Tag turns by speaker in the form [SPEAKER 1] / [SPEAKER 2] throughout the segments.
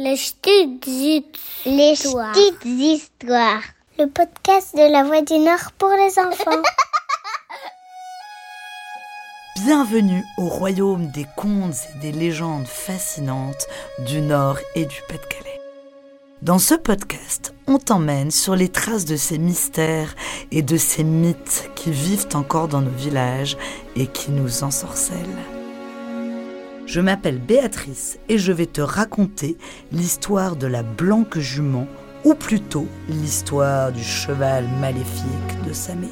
[SPEAKER 1] Les petites histoires.
[SPEAKER 2] Les petites histoires.
[SPEAKER 1] Le podcast de la Voix du Nord pour les enfants.
[SPEAKER 3] Bienvenue au royaume des contes et des légendes fascinantes du Nord et du Pas-de-Calais. Dans ce podcast, on t'emmène sur les traces de ces mystères et de ces mythes qui vivent encore dans nos villages et qui nous ensorcellent. Je m'appelle Béatrice et je vais te raconter l'histoire de la blanque jument, ou plutôt l'histoire du cheval maléfique de Samé.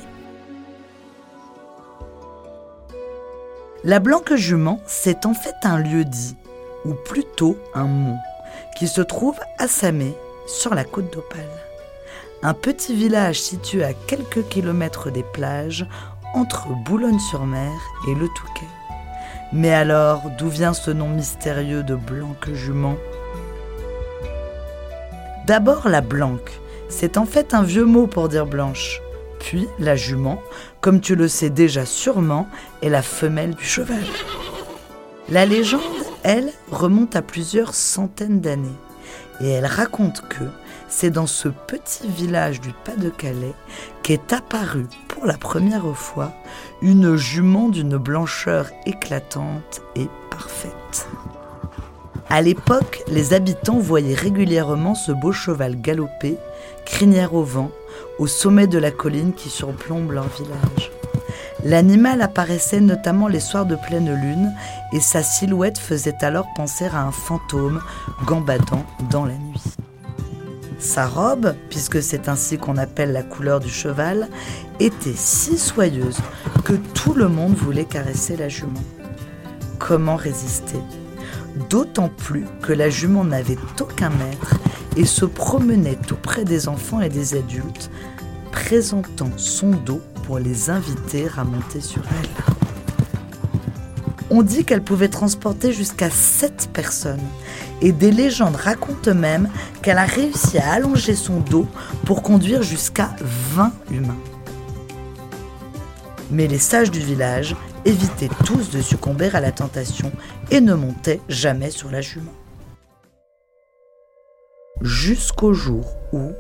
[SPEAKER 3] La blanque jument, c'est en fait un lieu dit, ou plutôt un mont, qui se trouve à Samé, sur la côte d'Opale. Un petit village situé à quelques kilomètres des plages, entre Boulogne-sur-Mer et le Touquet. Mais alors, d'où vient ce nom mystérieux de blanque jument? D'abord la blanque, c'est en fait un vieux mot pour dire blanche. Puis la jument, comme tu le sais déjà sûrement, est la femelle du cheval. La légende, elle, remonte à plusieurs centaines d'années. Et elle raconte que c'est dans ce petit village du Pas-de-Calais qu'est apparue pour la première fois une jument d'une blancheur éclatante et parfaite. À l'époque, les habitants voyaient régulièrement ce beau cheval galoper, crinière au vent, au sommet de la colline qui surplombe leur village. L'animal apparaissait notamment les soirs de pleine lune et sa silhouette faisait alors penser à un fantôme gambadant dans la nuit. Sa robe, puisque c'est ainsi qu'on appelle la couleur du cheval, était si soyeuse que tout le monde voulait caresser la jument. Comment résister? D'autant plus que la jument n'avait aucun maître et se promenait tout près des enfants et des adultes, présentant son dos pour les inviter à monter sur elle. On dit qu'elle pouvait transporter jusqu'à 7 personnes. Et des légendes racontent même qu'elle a réussi à allonger son dos pour conduire jusqu'à 20 humains. Mais les sages du village évitaient tous de succomber à la tentation et ne montaient jamais sur la jument. Jusqu'au jour où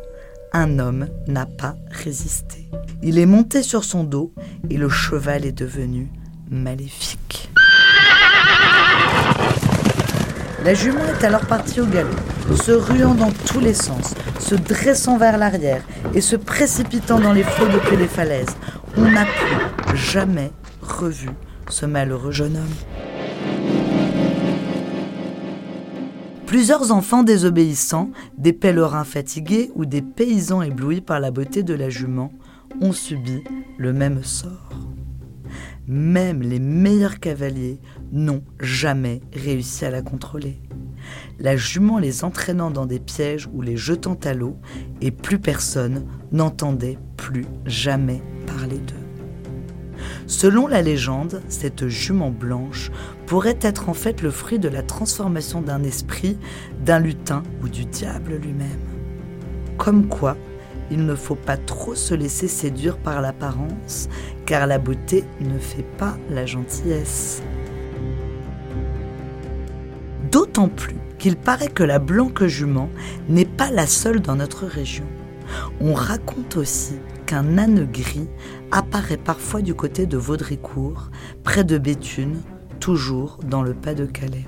[SPEAKER 3] un homme n'a pas résisté. Il est monté sur son dos et le cheval est devenu maléfique. La jument est alors partie au galop, se ruant dans tous les sens, se dressant vers l'arrière et se précipitant dans les flots depuis les falaises. On n'a plus jamais revu ce malheureux jeune homme. Plusieurs enfants désobéissants, des pèlerins fatigués ou des paysans éblouis par la beauté de la jument ont subi le même sort. Même les meilleurs cavaliers n'ont jamais réussi à la contrôler. La jument les entraînant dans des pièges ou les jetant à l'eau, et plus personne n'entendait plus jamais parler d'eux. Selon la légende, cette jument blanche pourrait être en fait le fruit de la transformation d'un esprit, d'un lutin ou du diable lui-même. Comme quoi, il ne faut pas trop se laisser séduire par l'apparence, car la beauté ne fait pas la gentillesse. D'autant plus qu'il paraît que la blanque jument n'est pas la seule dans notre région. On raconte aussi qu'un âne gris apparaît parfois du côté de Vaudricourt, près de Béthune, toujours dans le Pas-de-Calais.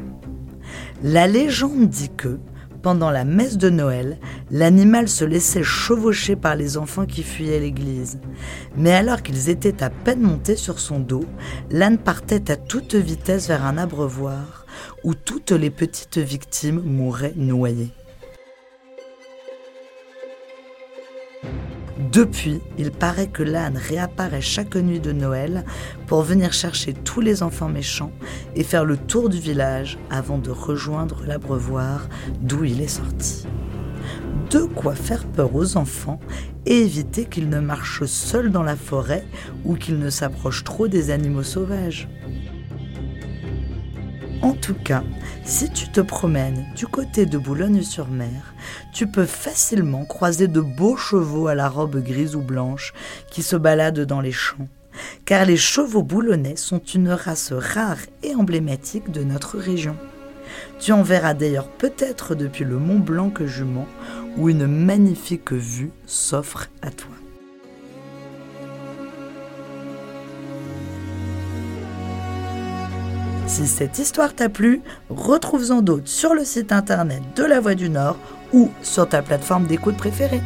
[SPEAKER 3] La légende dit que, pendant la messe de Noël, l'animal se laissait chevaucher par les enfants qui fuyaient l'église. Mais alors qu'ils étaient à peine montés sur son dos, l'âne partait à toute vitesse vers un abreuvoir où toutes les petites victimes mouraient noyées. Depuis, il paraît que l'âne réapparaît chaque nuit de Noël pour venir chercher tous les enfants méchants et faire le tour du village avant de rejoindre l'abreuvoir d'où il est sorti. De quoi faire peur aux enfants et éviter qu'ils ne marchent seuls dans la forêt ou qu'ils ne s'approchent trop des animaux sauvages. En tout cas, si tu te promènes du côté de Boulogne-sur-Mer, tu peux facilement croiser de beaux chevaux à la robe grise ou blanche qui se baladent dans les champs. Car les chevaux boulonnais sont une race rare et emblématique de notre région. Tu en verras d'ailleurs peut-être depuis le Mont Blanc que Jument, où une magnifique vue s'offre à toi. Si cette histoire t'a plu, retrouve-en d'autres sur le site internet de La Voix du Nord ou sur ta plateforme d'écoute préférée.